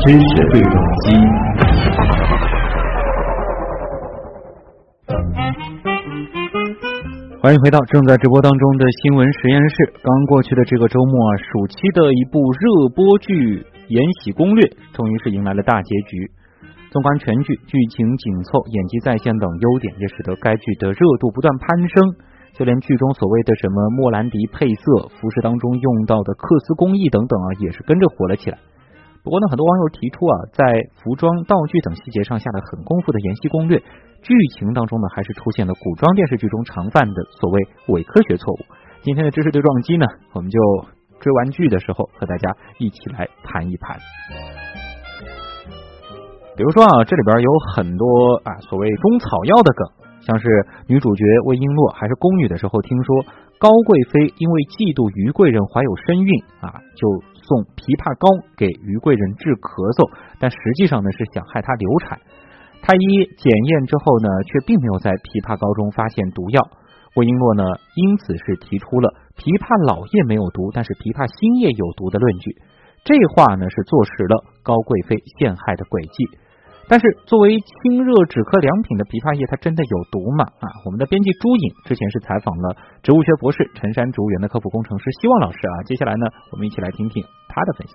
知识对撞机。欢迎回到正在直播当中的新闻实验室。刚过去的这个周末啊，暑期的一部热播剧《延禧攻略》终于是迎来了大结局。纵观全剧，剧情紧凑、演技在线等优点，也使得该剧的热度不断攀升。就连剧中所谓的什么莫兰迪配色、服饰当中用到的克斯工艺等等啊，也是跟着火了起来。不过呢，很多网友提出啊，在服装、道具等细节上下了很功夫的《延禧攻略》。剧情当中呢，还是出现了古装电视剧中常犯的所谓伪科学错误。今天的知识对撞机呢，我们就追完剧的时候和大家一起来盘一盘。比如说啊，这里边有很多啊所谓中草药的梗，像是女主角魏璎珞还是宫女的时候，听说高贵妃因为嫉妒于贵人怀有身孕啊，就送枇杷膏给于贵人治咳嗽，但实际上呢是想害她流产。太医检验之后呢，却并没有在枇杷膏中发现毒药。魏璎珞呢，因此是提出了枇杷老叶没有毒，但是枇杷新叶有毒的论据。这话呢，是坐实了高贵妃陷害的诡计。但是，作为清热止咳良品的枇杷叶，它真的有毒吗？啊，我们的编辑朱颖之前是采访了植物学博士、辰山植物园的科普工程师希望老师啊。接下来呢，我们一起来听听他的分析。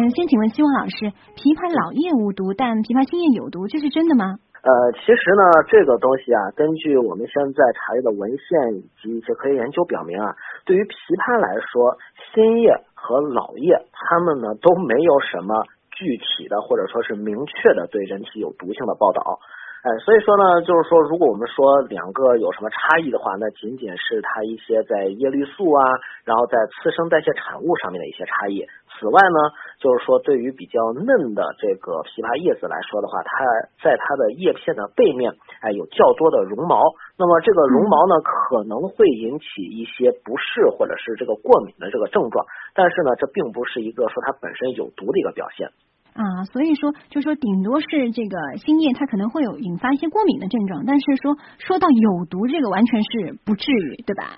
嗯，先请问希望老师，枇杷老叶无毒，但枇杷新叶有毒，这是真的吗？呃，其实呢，这个东西啊，根据我们现在查阅的文献以及一些科学研究表明啊，对于枇杷来说，新叶和老叶它们呢都没有什么具体的或者说是明确的对人体有毒性的报道。哎，所以说呢，就是说，如果我们说两个有什么差异的话，那仅仅是它一些在叶绿素啊，然后在次生代谢产物上面的一些差异。此外呢，就是说，对于比较嫩的这个枇杷叶子来说的话，它在它的叶片的背面，哎，有较多的绒毛。那么这个绒毛呢，可能会引起一些不适或者是这个过敏的这个症状。但是呢，这并不是一个说它本身有毒的一个表现。啊，所以说，就说顶多是这个新叶，它可能会有引发一些过敏的症状，但是说说到有毒，这个完全是不至于，对吧？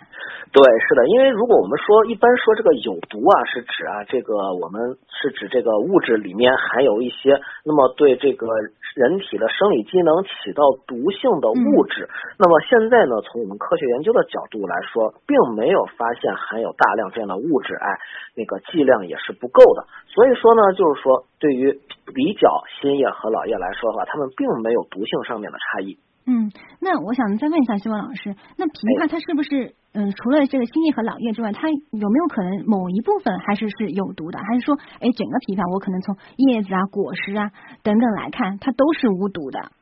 对，是的，因为如果我们说一般说这个有毒啊，是指啊这个我们是指这个物质里面含有一些那么对这个人体的生理机能起到毒性的物质。那么现在呢，从我们科学研究的角度来说，并没有发现含有大量这样的物质，哎，那个剂量也是不够的。所以说呢，就是说对于比较新叶和老叶来说的话，它们并没有毒性上面的差异。嗯，那我想再问一下希望老师，那枇杷它是不是嗯，除了这个新叶和老叶之外，它有没有可能某一部分还是是有毒的？还是说，哎，整个枇杷我可能从叶子啊、果实啊等等来看，它都是无毒的？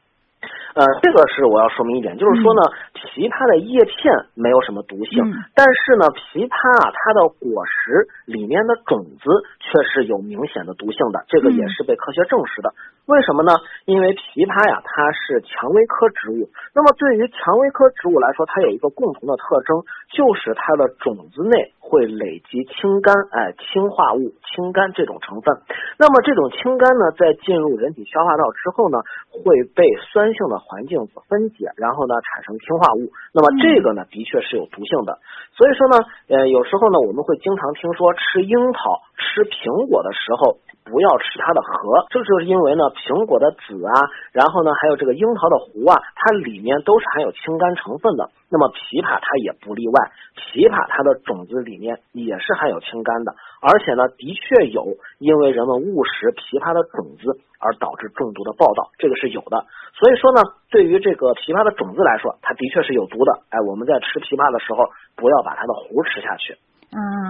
呃，这个是我要说明一点，就是说呢，枇杷的叶片没有什么毒性，但是呢，枇杷啊，它的果实里面的种子却是有明显的毒性的，这个也是被科学证实的。为什么呢？因为枇杷呀，它是蔷薇科植物，那么对于蔷薇科植物来说，它有一个共同的特征，就是它的种子内会累积氢苷，哎，氢化物氢苷这种成分。那么这种氢苷呢，在进入人体消化道之后呢，会被酸性的环境所分解，然后呢产生氢化物。那么这个呢，的确是有毒性的。所以说呢，呃，有时候呢，我们会经常听说吃樱桃、吃苹果的时候。不要吃它的核，这就是因为呢，苹果的籽啊，然后呢，还有这个樱桃的核啊，它里面都是含有氢苷成分的。那么枇杷它也不例外，枇杷它的种子里面也是含有氢苷的，而且呢，的确有因为人们误食枇杷的种子而导致中毒的报道，这个是有的。所以说呢，对于这个枇杷的种子来说，它的确是有毒的。哎，我们在吃枇杷的时候，不要把它的核吃下去。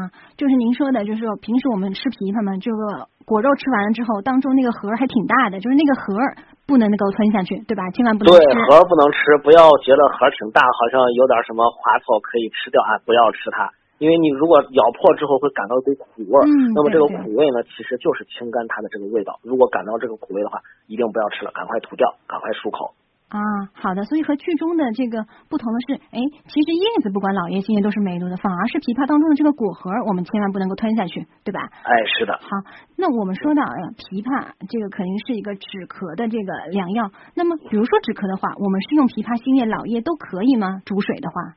啊，就是您说的，就是说平时我们吃枇杷嘛，这个果肉吃完了之后，当中那个核还挺大的，就是那个核不能够吞下去，对吧？千万不能对核不能吃，不要觉得核挺大，好像有点什么滑头可以吃掉啊，不要吃它，因为你如果咬破之后会感到一股苦味，嗯，那么这个苦味呢，其实就是清肝它的这个味道。如果感到这个苦味的话，一定不要吃了，赶快吐掉，赶快漱口。啊，好的，所以和剧中的这个不同的是，哎，其实叶子不管老叶新叶都是没毒的，反而是枇杷当中的这个果核，我们千万不能够吞下去，对吧？哎，是的。好，那我们说到枇杷这个肯定是一个止咳的这个良药。那么，比如说止咳的话，我们是用枇杷新叶、老叶都可以吗？煮水的话？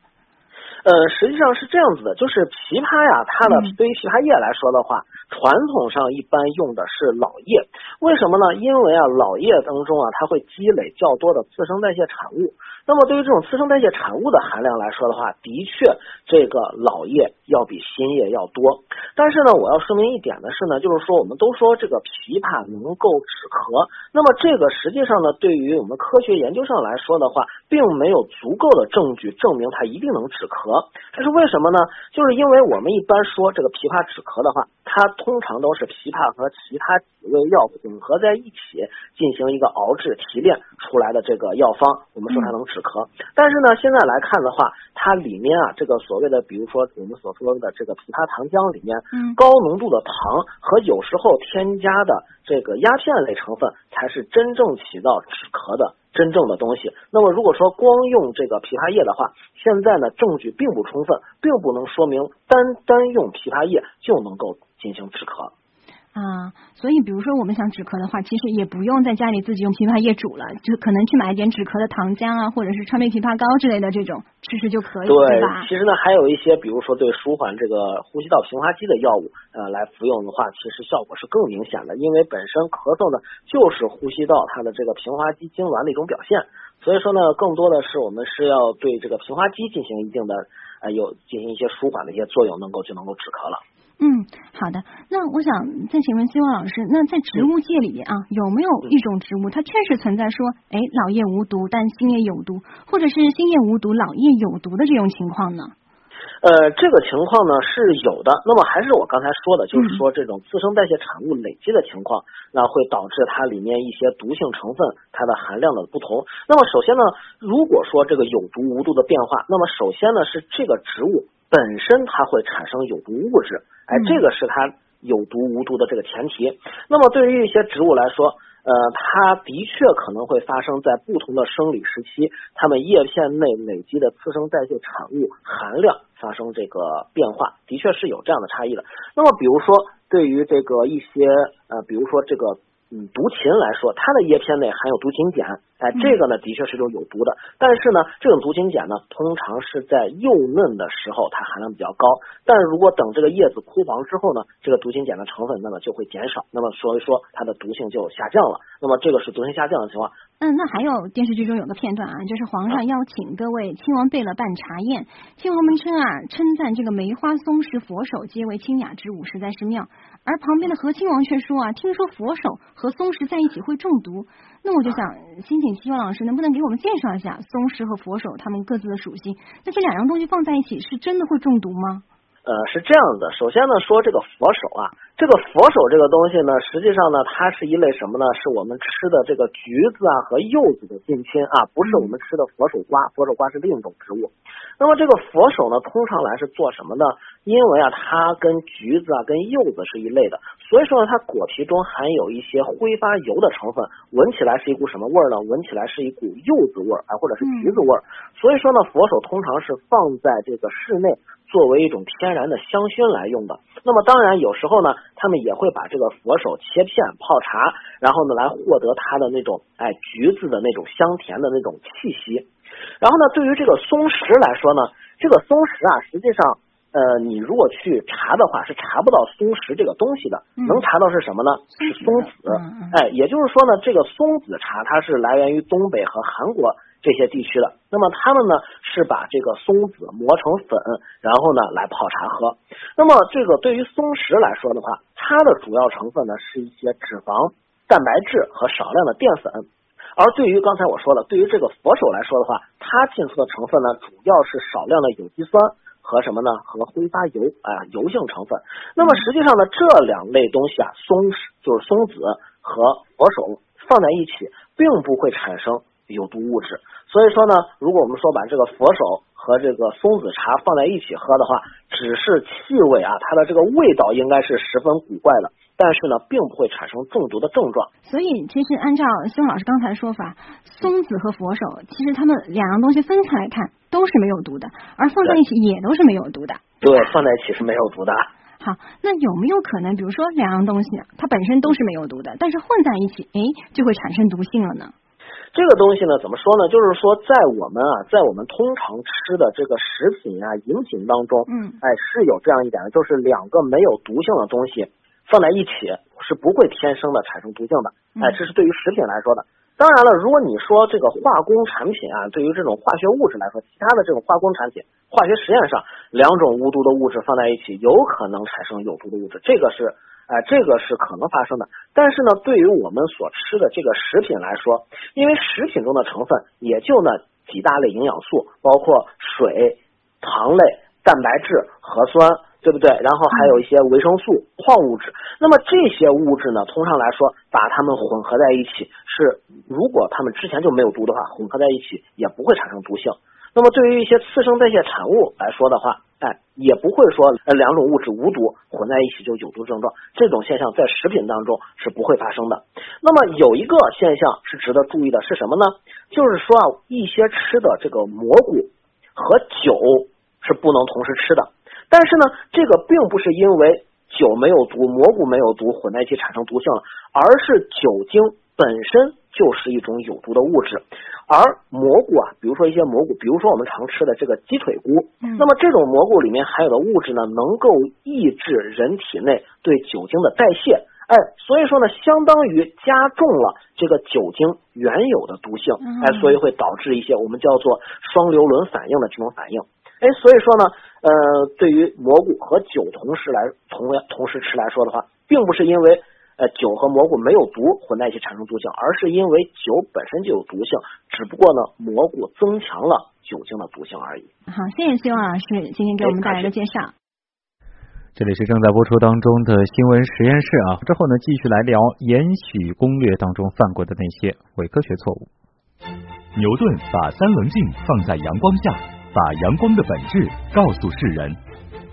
呃，实际上是这样子的，就是枇杷呀，它的对于枇杷叶来说的话，传统上一般用的是老叶，为什么呢？因为啊，老叶当中啊，它会积累较多的次生代谢产物。那么对于这种次生代谢产物的含量来说的话，的确这个老叶要比新叶要多。但是呢，我要说明一点的是呢，就是说我们都说这个枇杷能够止咳，那么这个实际上呢，对于我们科学研究上来说的话，并没有足够的证据证明它一定能止咳。这是为什么呢？就是因为我们一般说这个枇杷止咳的话，它通常都是枇杷和其他几味药混合在一起进行一个熬制提炼出来的这个药方，我们说它能。止咳，但是呢，现在来看的话，它里面啊，这个所谓的，比如说我们所说的这个枇杷糖浆里面，高浓度的糖和有时候添加的这个鸦片类成分，才是真正起到止咳的真正的东西。那么如果说光用这个枇杷叶的话，现在呢证据并不充分，并不能说明单单用枇杷叶就能够进行止咳。啊，所以比如说我们想止咳的话，其实也不用在家里自己用枇杷叶煮了，就可能去买一点止咳的糖浆啊，或者是川贝枇杷膏之类的这种吃吃就可以，对吧？其实呢，还有一些，比如说对舒缓这个呼吸道平滑肌的药物，呃，来服用的话，其实效果是更明显的，因为本身咳嗽呢就是呼吸道它的这个平滑肌痉挛的一种表现，所以说呢，更多的是我们是要对这个平滑肌进行一定的呃有进行一些舒缓的一些作用，能够就能够止咳了。嗯，好的。那我想再请问希望老师，那在植物界里面啊，有没有一种植物，它确实存在说，哎，老叶无毒，但新叶有毒，或者是新叶无毒，老叶有毒的这种情况呢？呃，这个情况呢是有的。那么还是我刚才说的，就是说这种次生代谢产物累积的情况，那会导致它里面一些毒性成分它的含量的不同。那么首先呢，如果说这个有毒无毒的变化，那么首先呢是这个植物。本身它会产生有毒物质，哎，这个是它有毒无毒的这个前提。那么对于一些植物来说，呃，它的确可能会发生在不同的生理时期，它们叶片内累积的次生代谢产物含量发生这个变化，的确是有这样的差异的。那么比如说对于这个一些呃，比如说这个。嗯，毒芹来说，它的叶片内含有毒芹碱，哎，这个呢的确是种有毒的。但是呢，这种毒芹碱呢，通常是在幼嫩的时候它含量比较高，但是如果等这个叶子枯黄之后呢，这个毒芹碱的成分那么就会减少，那么所以说它的毒性就下降了。那么这个是毒性下降的情况。嗯，那还有电视剧中有个片段啊，就是皇上邀请各位亲王贝勒办茶宴，亲王们称啊，称赞这个梅花松石佛手皆为清雅之物，实在是妙。而旁边的和亲王却说啊，听说佛手和松石在一起会中毒。那我就想，先请希望老师能不能给我们介绍一下松石和佛手它们各自的属性？那这两样东西放在一起，是真的会中毒吗？呃，是这样的，首先呢，说这个佛手啊，这个佛手这个东西呢，实际上呢，它是一类什么呢？是我们吃的这个橘子啊和柚子的近亲啊，不是我们吃的佛手瓜，佛手瓜是另一种植物。那么这个佛手呢，通常来是做什么呢？因为啊，它跟橘子啊、跟柚子是一类的，所以说呢，它果皮中含有一些挥发油的成分，闻起来是一股什么味儿呢？闻起来是一股柚子味儿啊，或者是橘子味儿。所以说呢，佛手通常是放在这个室内作为一种天然的香薰来用的。那么当然有时候呢，他们也会把这个佛手切片泡茶，然后呢来获得它的那种哎橘子的那种香甜的那种气息。然后呢，对于这个松石来说呢，这个松石啊，实际上，呃，你如果去查的话，是查不到松石这个东西的，能查到是什么呢？是松子。哎，也就是说呢，这个松子茶它是来源于东北和韩国这些地区的。那么他们呢是把这个松子磨成粉，然后呢来泡茶喝。那么这个对于松石来说的话，它的主要成分呢是一些脂肪、蛋白质和少量的淀粉。而对于刚才我说的，对于这个佛手来说的话，它进出的成分呢，主要是少量的有机酸和什么呢？和挥发油啊，油性成分。那么实际上呢，这两类东西啊，松就是松子和佛手放在一起，并不会产生有毒物质。所以说呢，如果我们说把这个佛手和这个松子茶放在一起喝的话，只是气味啊，它的这个味道应该是十分古怪的。但是呢，并不会产生中毒的症状。所以，其实按照孙老师刚才的说法，松子和佛手，其实它们两样东西分开来看都是没有毒的，而放在一起也都是没有毒的。对，放在一起是没有毒的。好，那有没有可能，比如说两样东西它本身都是没有毒的，但是混在一起，哎，就会产生毒性了呢？这个东西呢，怎么说呢？就是说，在我们啊，在我们通常吃的这个食品啊、饮品当中，嗯，哎，是有这样一点的，就是两个没有毒性的东西放在一起是不会天生的产生毒性的。哎，这是对于食品来说的。当然了，如果你说这个化工产品啊，对于这种化学物质来说，其他的这种化工产品，化学实验上两种无毒的物质放在一起，有可能产生有毒的物质，这个是哎，这个是可能发生的。但是呢，对于我们所吃的这个食品来说，因为食品中的成分也就那几大类营养素，包括水、糖类、蛋白质、核酸。对不对？然后还有一些维生素、矿物质。那么这些物质呢，通常来说，把它们混合在一起，是如果它们之前就没有毒的话，混合在一起也不会产生毒性。那么对于一些次生代谢产物来说的话，哎，也不会说呃两种物质无毒混在一起就有毒症状。这种现象在食品当中是不会发生的。那么有一个现象是值得注意的，是什么呢？就是说啊，一些吃的这个蘑菇和酒是不能同时吃的。但是呢，这个并不是因为酒没有毒，蘑菇没有毒，混在一起产生毒性了，而是酒精本身就是一种有毒的物质。而蘑菇啊，比如说一些蘑菇，比如说我们常吃的这个鸡腿菇，那么这种蘑菇里面含有的物质呢，能够抑制人体内对酒精的代谢，哎，所以说呢，相当于加重了这个酒精原有的毒性，哎，所以会导致一些我们叫做双硫仑反应的这种反应。哎，所以说呢，呃，对于蘑菇和酒同时来同同时吃来说的话，并不是因为呃酒和蘑菇没有毒混在一起产生毒性，而是因为酒本身就有毒性，只不过呢蘑菇增强了酒精的毒性而已。好，谢谢希望老师今天给我们带来的介绍。这里是正在播出当中的新闻实验室啊，之后呢继续来聊《延禧攻略》当中犯过的那些伪科学错误。牛顿把三棱镜放在阳光下。把阳光的本质告诉世人。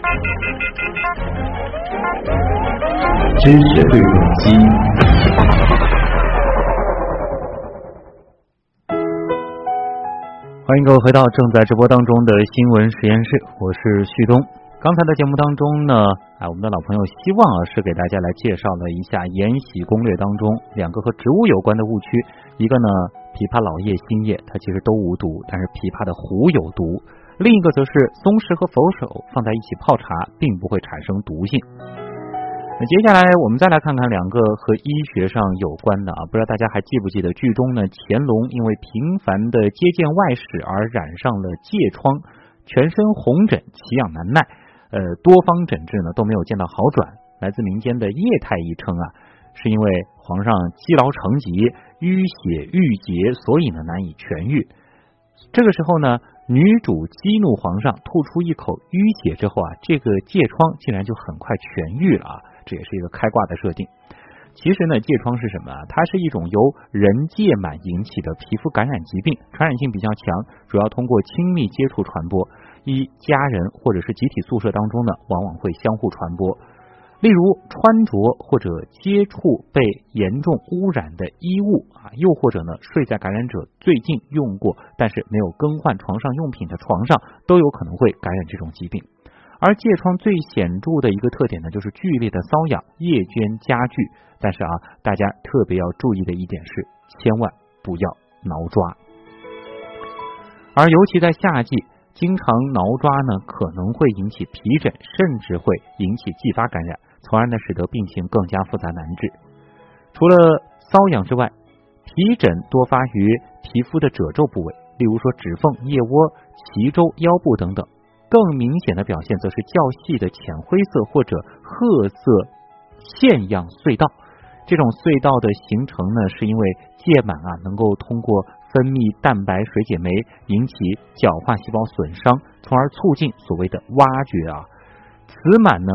知识对撞机，欢迎各位回到正在直播当中的新闻实验室，我是旭东。刚才的节目当中呢，哎，我们的老朋友希望啊是给大家来介绍了一下《延禧攻略》当中两个和植物有关的误区，一个呢，枇杷老叶、新叶它其实都无毒，但是枇杷的核有毒；另一个则是松石和佛手放在一起泡茶，并不会产生毒性。那接下来我们再来看看两个和医学上有关的啊，不知道大家还记不记得剧中呢？乾隆因为频繁的接见外使而染上了疥疮，全身红疹，奇痒难耐，呃，多方诊治呢都没有见到好转。来自民间的叶太医称啊，是因为皇上积劳成疾，淤血郁结，所以呢难以痊愈。这个时候呢，女主激怒皇上，吐出一口淤血之后啊，这个疥疮竟然就很快痊愈了啊。这也是一个开挂的设定。其实呢，疥疮是什么？它是一种由人疥螨引起的皮肤感染疾病，传染性比较强，主要通过亲密接触传播，一家人或者是集体宿舍当中呢，往往会相互传播。例如穿着或者接触被严重污染的衣物啊，又或者呢睡在感染者最近用过但是没有更换床上用品的床上，都有可能会感染这种疾病。而疥疮最显著的一个特点呢，就是剧烈的瘙痒、夜间加剧。但是啊，大家特别要注意的一点是，千万不要挠抓。而尤其在夏季，经常挠抓呢，可能会引起皮疹，甚至会引起继发感染，从而呢，使得病情更加复杂难治。除了瘙痒之外，皮疹多发于皮肤的褶皱部位，例如说指缝、腋窝、脐周、腰部等等。更明显的表现则是较细的浅灰色或者褐色线样隧道。这种隧道的形成呢，是因为疥螨啊能够通过分泌蛋白水解酶引起角化细胞损伤，从而促进所谓的挖掘啊。此螨呢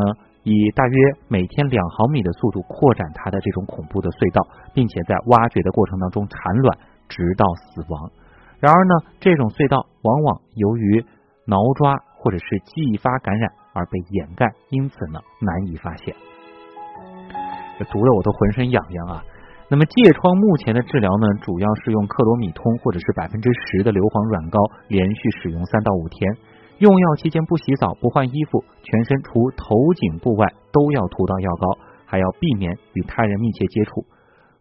以大约每天两毫米的速度扩展它的这种恐怖的隧道，并且在挖掘的过程当中产卵，直到死亡。然而呢，这种隧道往往由于挠抓或者是继发感染而被掩盖，因此呢难以发现。这读的我都浑身痒痒啊！那么疥疮目前的治疗呢，主要是用克罗米通或者是百分之十的硫磺软膏，连续使用三到五天。用药期间不洗澡、不换衣服，全身除头颈部外都要涂到药膏，还要避免与他人密切接触。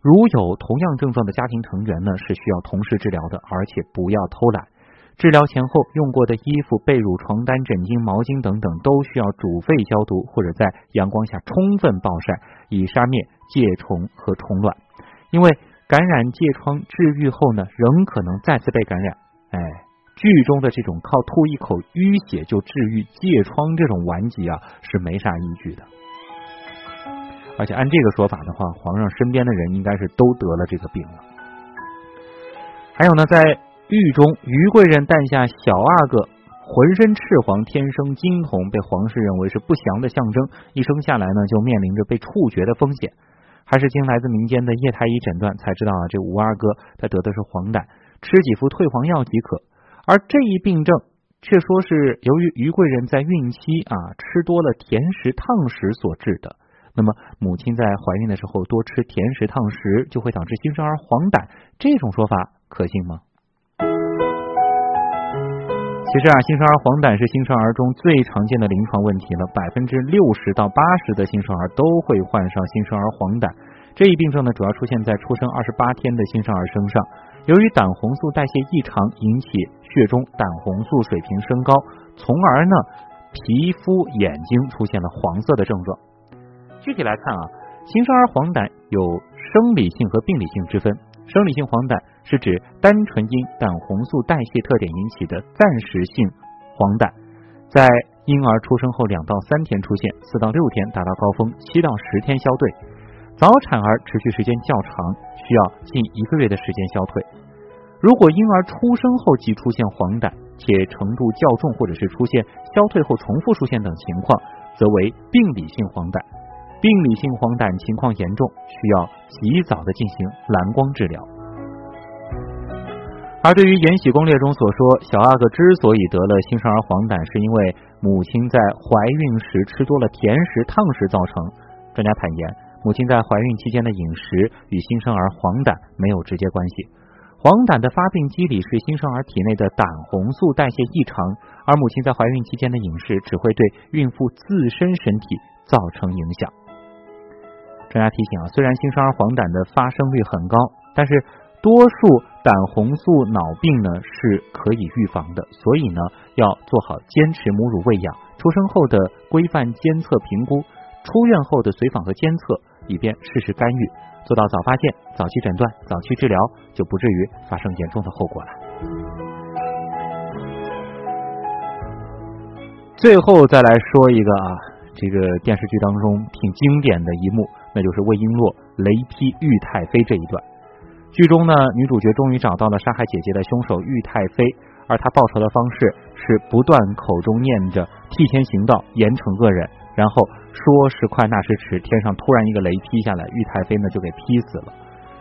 如有同样症状的家庭成员呢，是需要同时治疗的，而且不要偷懒。治疗前后用过的衣服、被褥、床单、枕巾、毛巾等等，都需要煮沸消毒，或者在阳光下充分暴晒，以杀灭疥虫和虫卵。因为感染疥疮治愈后呢，仍可能再次被感染。剧中的这种靠吐一口淤血就治愈疥疮这种顽疾啊，是没啥依据的。而且按这个说法的话，皇上身边的人应该是都得了这个病了。还有呢，在狱中，于贵人诞下小阿哥，浑身赤黄，天生金童，被皇室认为是不祥的象征。一生下来呢，就面临着被处决的风险。还是经来自民间的叶太医诊断才知道啊，这吴阿哥他得的是黄疸，吃几副退黄药即可。而这一病症却说是由于于贵人在孕期啊吃多了甜食烫食所致的。那么母亲在怀孕的时候多吃甜食烫食，就会导致新生儿黄疸，这种说法可信吗？其实啊，新生儿黄疸是新生儿中最常见的临床问题了，百分之六十到八十的新生儿都会患上新生儿黄疸。这一病症呢，主要出现在出生二十八天的新生儿身上。由于胆红素代谢异常，引起血中胆红素水平升高，从而呢，皮肤、眼睛出现了黄色的症状。具体来看啊，新生儿黄疸有生理性和病理性之分。生理性黄疸是指单纯因胆红素代谢特点引起的暂时性黄疸，在婴儿出生后两到三天出现，四到六天达到高峰，七到十天消退。早产儿持续时间较长，需要近一个月的时间消退。如果婴儿出生后即出现黄疸，且程度较重，或者是出现消退后重复出现等情况，则为病理性黄疸。病理性黄疸情况严重，需要及早的进行蓝光治疗。而对于《延禧攻略》中所说小阿哥之所以得了新生儿黄疸，是因为母亲在怀孕时吃多了甜食烫食造成。专家坦言，母亲在怀孕期间的饮食与新生儿黄疸没有直接关系。黄疸的发病机理是新生儿体内的胆红素代谢异常，而母亲在怀孕期间的饮食只会对孕妇自身身体造成影响。专家提醒啊，虽然新生儿黄疸的发生率很高，但是多数胆红素脑病呢是可以预防的，所以呢要做好坚持母乳喂养，出生后的规范监测评估，出院后的随访和监测，以便适时干预，做到早发现、早期诊断、早期治疗，就不至于发生严重的后果了。最后再来说一个啊。这个电视剧当中挺经典的一幕，那就是魏璎珞雷劈玉太妃这一段。剧中呢，女主角终于找到了杀害姐姐的凶手玉太妃，而她报仇的方式是不断口中念着替天行道，严惩恶人，然后说时快那时迟，天上突然一个雷劈下来，玉太妃呢就给劈死了。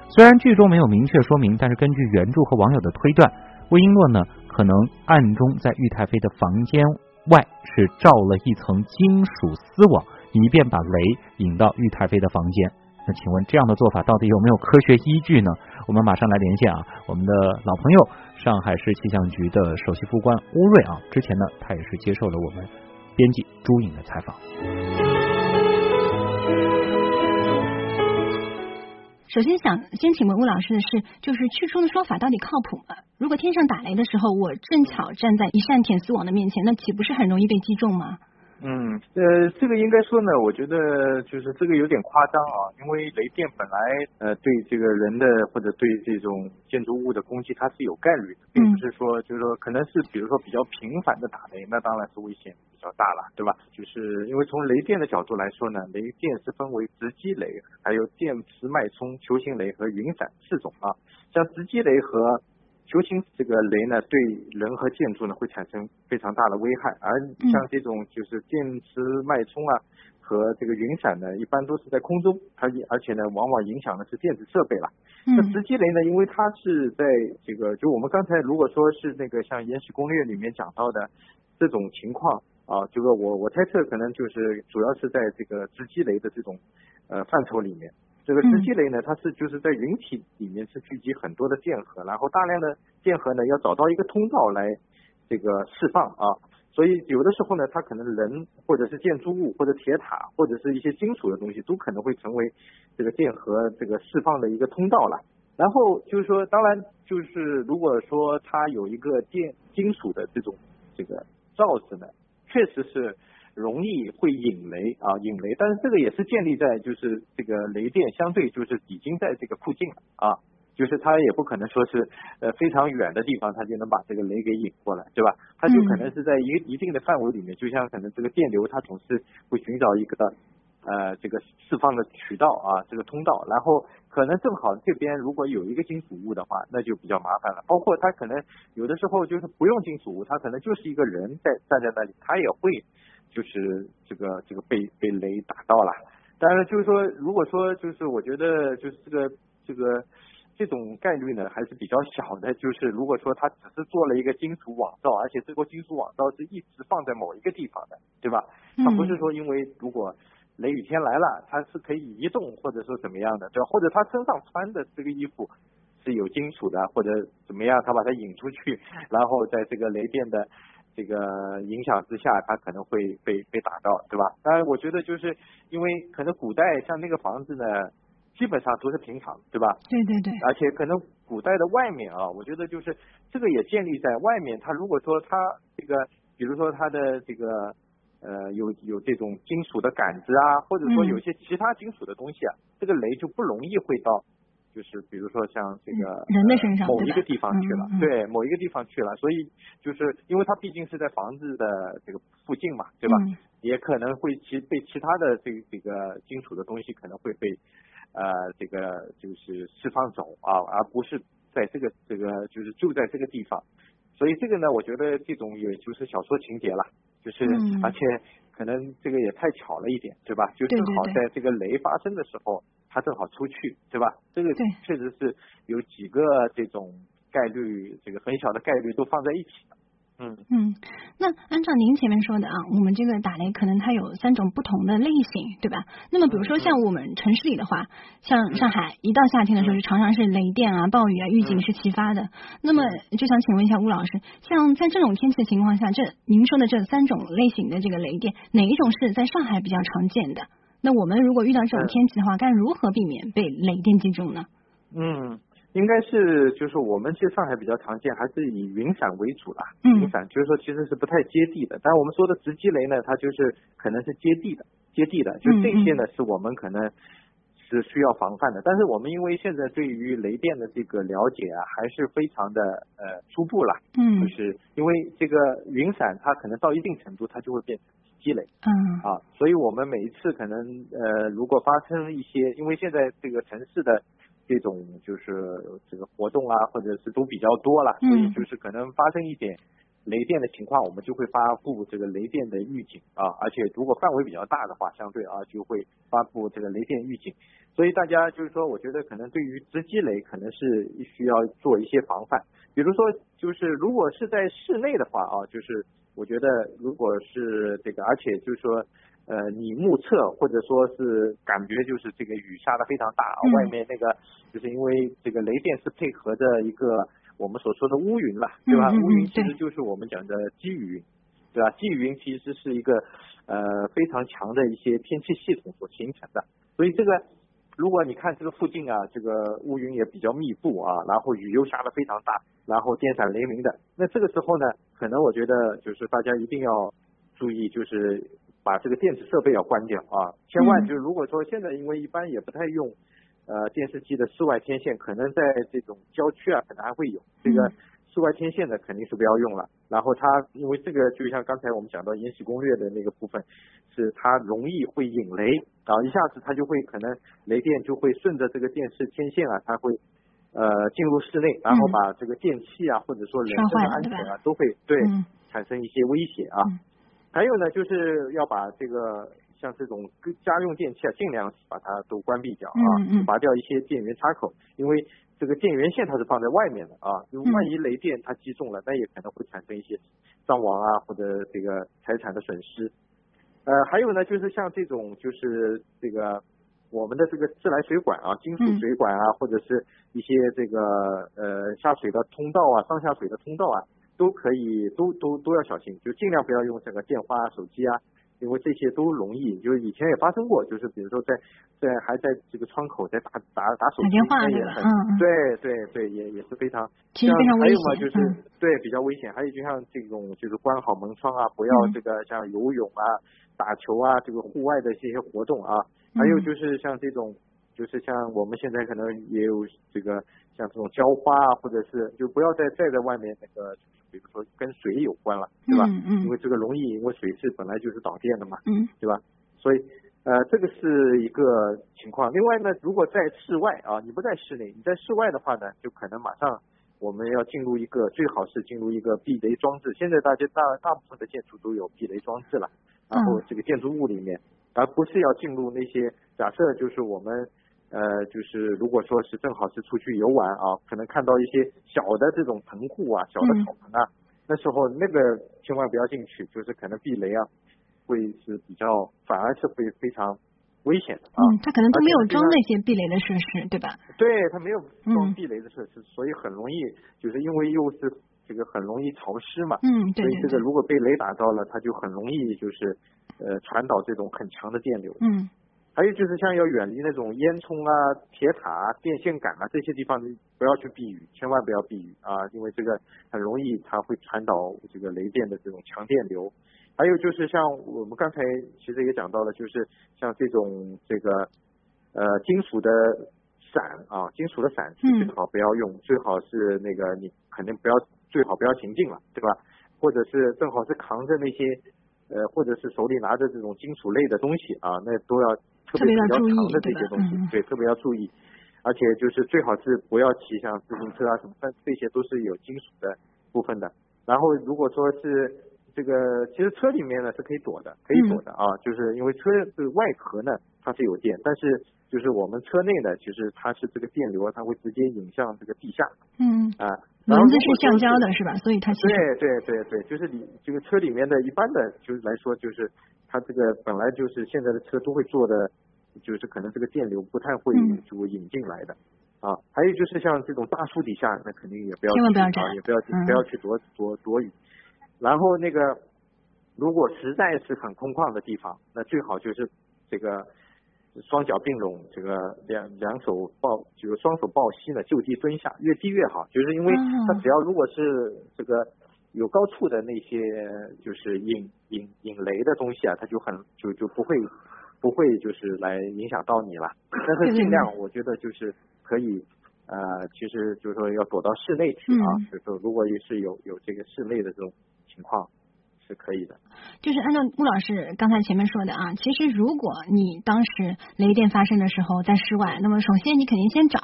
虽然剧中没有明确说明，但是根据原著和网友的推断，魏璎珞呢可能暗中在玉太妃的房间。外是罩了一层金属丝网，以便把雷引到玉太妃的房间。那请问这样的做法到底有没有科学依据呢？我们马上来连线啊，我们的老朋友上海市气象局的首席副官乌瑞啊，之前呢他也是接受了我们编辑朱颖的采访。首先想先请问吴老师的是，就是去书的说法到底靠谱吗？如果天上打雷的时候，我正巧站在一扇铁丝网的面前，那岂不是很容易被击中吗？嗯，呃，这个应该说呢，我觉得就是这个有点夸张啊，因为雷电本来呃对这个人的或者对这种建筑物的攻击它是有概率的，并不是说就是说可能是比如说比较频繁的打雷，那当然是危险比较大了，对吧？就是因为从雷电的角度来说呢，雷电是分为直击雷、还有电磁脉冲、球形雷和云闪四种啊，像直击雷和球形这个雷呢，对人和建筑呢会产生非常大的危害，而像这种就是电磁脉冲啊和这个云闪呢，一般都是在空中，它而且呢，往往影响的是电子设备了。那直击雷呢，因为它是在这个，就我们刚才如果说是那个像《延禧攻略》里面讲到的这种情况啊，这个我我猜测可能就是主要是在这个直击雷的这种呃范畴里面。这个直击雷呢，它是就是在云体里面是聚集很多的电荷，然后大量的电荷呢要找到一个通道来这个释放啊，所以有的时候呢，它可能人或者是建筑物或者铁塔或者是一些金属的东西都可能会成为这个电荷这个释放的一个通道了。然后就是说，当然就是如果说它有一个电金属的这种这个罩子呢，确实是。容易会引雷啊，引雷，但是这个也是建立在就是这个雷电相对就是已经在这个附近了啊，就是它也不可能说是呃非常远的地方它就能把这个雷给引过来，对吧？它就可能是在一个一定的范围里面，就像可能这个电流它总是会寻找一个呃这个释放的渠道啊，这个通道，然后可能正好这边如果有一个金属物的话，那就比较麻烦了。包括它可能有的时候就是不用金属物，它可能就是一个人在站在那里，它也会。就是这个这个被被雷打到了，当然就是说，如果说就是我觉得就是这个这个这种概率呢还是比较小的。就是如果说他只是做了一个金属网罩，而且这个金属网罩是一直放在某一个地方的，对吧？它不是说因为如果雷雨天来了，它是可以移动或者说怎么样的，对吧？或者他身上穿的这个衣服是有金属的，或者怎么样，他把它引出去，然后在这个雷电的。这个影响之下，它可能会被被打到，对吧？当然，我觉得就是因为可能古代像那个房子呢，基本上都是平房，对吧？对对对。而且可能古代的外面啊，我觉得就是这个也建立在外面。它如果说它这个，比如说它的这个呃有有这种金属的杆子啊，或者说有些其他金属的东西啊，这个雷就不容易会到。就是比如说像这个人的身上某一个地方去了，对某一个地方去了，所以就是因为它毕竟是在房子的这个附近嘛，对吧？也可能会其被其他的这这个金属的东西可能会被呃这个就是释放走啊，而不是在这个这个就是住在这个地方，所以这个呢，我觉得这种也就是小说情节了，就是而且可能这个也太巧了一点，对吧？就正好在这个雷发生的时候。他正好出去，对吧？这个确实是有几个这种概率，这个很小的概率都放在一起的。嗯嗯，那按照您前面说的啊，我们这个打雷可能它有三种不同的类型，对吧？那么比如说像我们城市里的话，像上海一到夏天的时候，就常常是雷电啊、暴雨啊，预警是齐发的。那么就想请问一下吴老师，像在这种天气的情况下，这您说的这三种类型的这个雷电，哪一种是在上海比较常见的？那我们如果遇到这种天气的话，该如何避免被雷电击中呢？嗯，应该是就是我们其实上海比较常见，还是以云闪为主啦。云闪就是说其实是不太接地的，但我们说的直击雷呢，它就是可能是接地的，接地的，就这些呢是我们可能是需要防范的。但是我们因为现在对于雷电的这个了解啊，还是非常的呃初步啦。嗯，就是因为这个云闪它可能到一定程度，它就会变成。积累，嗯。啊，所以我们每一次可能呃，如果发生一些，因为现在这个城市的这种就是这个活动啊，或者是都比较多了，所以就是可能发生一点雷电的情况，我们就会发布这个雷电的预警啊，而且如果范围比较大的话，相对啊就会发布这个雷电预警，所以大家就是说，我觉得可能对于直击雷，可能是需要做一些防范，比如说就是如果是在室内的话啊，就是。我觉得，如果是这个，而且就是说，呃，你目测或者说是感觉就是这个雨下的非常大，外面那个就是因为这个雷电是配合着一个我们所说的乌云了，对吧？乌云其实就是我们讲的积雨云，对吧？积雨云其实是一个呃非常强的一些天气系统所形成的，所以这个。如果你看这个附近啊，这个乌云也比较密布啊，然后雨又下的非常大，然后电闪雷鸣的，那这个时候呢，可能我觉得就是大家一定要注意，就是把这个电子设备要关掉啊，千万就如果说现在因为一般也不太用呃电视机的室外天线，可能在这种郊区啊，可能还会有。这个。室外天线的肯定是不要用了，然后它因为这个就像刚才我们讲到《延禧攻略》的那个部分，是它容易会引雷，然后一下子它就会可能雷电就会顺着这个电视天线啊，它会呃进入室内，然后把这个电器啊或者说人身的安全啊都会？对产生一些威胁啊。还有呢，就是要把这个像这种家用电器啊，尽量把它都关闭掉啊，拔掉一些电源插口，因为这个电源线它是放在外面的啊，因为万一雷电它击中了，那也可能会产生一些伤亡啊或者这个财产的损失。呃，还有呢，就是像这种就是这个我们的这个自来水管啊，金属水管啊，或者是一些这个呃下水的通道啊，上下水的通道啊。都可以，都都都要小心，就尽量不要用这个电话、啊手机啊，因为这些都容易。就是以前也发生过，就是比如说在在还在这个窗口在打打打手机，电话也很，对对对，也也是非常，其实非常危险。还有嘛，就是对比较危险。还有就像这种，就是关好门窗啊，不要这个像游泳啊、打球啊，这个户外的这些活动啊。还有就是像这种。就是像我们现在可能也有这个像这种浇花啊，或者是就不要再再在外面那个，比如说跟水有关了，对吧？嗯嗯。因为这个容易，因为水是本来就是导电的嘛，嗯，对吧？所以呃，这个是一个情况。另外呢，如果在室外啊，你不在室内，你在室外的话呢，就可能马上我们要进入一个最好是进入一个避雷装置。现在大家大大部分的建筑都有避雷装置了，然后这个建筑物里面，而不是要进入那些假设就是我们。呃，就是如果说是正好是出去游玩啊，可能看到一些小的这种棚户啊，小的草棚啊，那时候那个千万不要进去，就是可能避雷啊，会是比较反而是会非常危险的啊。嗯，他可能都没有装那些避雷的设施，对吧？对他没有装避雷的设施，所以很容易就是因为又是这个很容易潮湿嘛，嗯，所以这个如果被雷打到了，它就很容易就是呃传导这种很强的电流，嗯。还有就是像要远离那种烟囱啊、铁塔啊、电线杆啊这些地方，不要去避雨，千万不要避雨啊，因为这个很容易它会传导这个雷电的这种强电流。还有就是像我们刚才其实也讲到了，就是像这种这个呃金属的伞啊，金属的伞最好不要用，最好是那个你肯定不要最好不要行进了，对吧？或者是正好是扛着那些呃，或者是手里拿着这种金属类的东西啊，那都要。特别比较长的这些东西，对，特别要注意，而且就是最好是不要骑像自行车啊什么，但这些都是有金属的部分的。然后如果说是这个，其实车里面呢是可以躲的，可以躲的啊，就是因为车的外壳呢它是有电，但是就是我们车内呢，其实它是这个电流它会直接引向这个地下。嗯。啊，轮子是橡胶的是吧？所以它对对对对，就是你这个车里面的一般的，就是来说就是。它这个本来就是现在的车都会做的，就是可能这个电流不太会就引进来的啊。还有就是像这种大树底下，那肯定也不要千万不要也不要去不要去躲躲躲雨。然后那个如果实在是很空旷的地方，那最好就是这个双脚并拢，这个两两手抱，就是双手抱膝呢，就地蹲下，越低越好。就是因为它只要如果是这个。有高处的那些就是引引引雷的东西啊，它就很就就不会不会就是来影响到你了。但是尽量我觉得就是可以呃，其实就是说要躲到室内去啊，就是说如果也是有有这个室内的这种情况。是可以的，就是按照穆老师刚才前面说的啊，其实如果你当时雷电发生的时候在室外，那么首先你肯定先找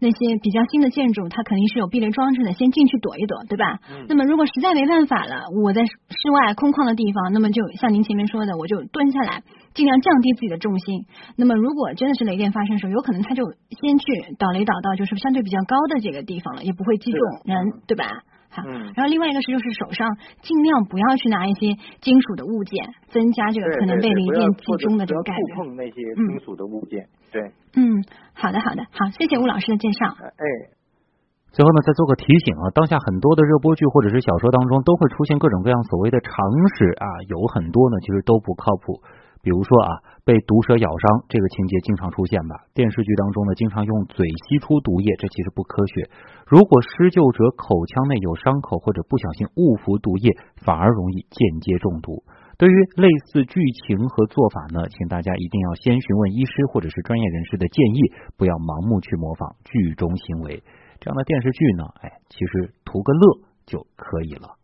那些比较新的建筑，它肯定是有避雷装置的，先进去躲一躲，对吧？嗯。那么如果实在没办法了，我在室外空旷的地方，那么就像您前面说的，我就蹲下来，尽量降低自己的重心。那么如果真的是雷电发生的时候，有可能他就先去导雷导到就是相对比较高的这个地方了，也不会击中人，对吧？嗯，然后另外一个是，就是手上尽量不要去拿一些金属的物件，增加这个可能被雷电击中的这个概率。触碰那些金属的物件，对。嗯，好的，好的，好，谢谢吴老师的介绍。哎，最后呢，再做个提醒啊，当下很多的热播剧或者是小说当中都会出现各种各样所谓的常识啊，有很多呢其实都不靠谱。比如说啊，被毒蛇咬伤这个情节经常出现吧？电视剧当中呢，经常用嘴吸出毒液，这其实不科学。如果施救者口腔内有伤口，或者不小心误服毒液，反而容易间接中毒。对于类似剧情和做法呢，请大家一定要先询问医师或者是专业人士的建议，不要盲目去模仿剧中行为。这样的电视剧呢，哎，其实图个乐就可以了。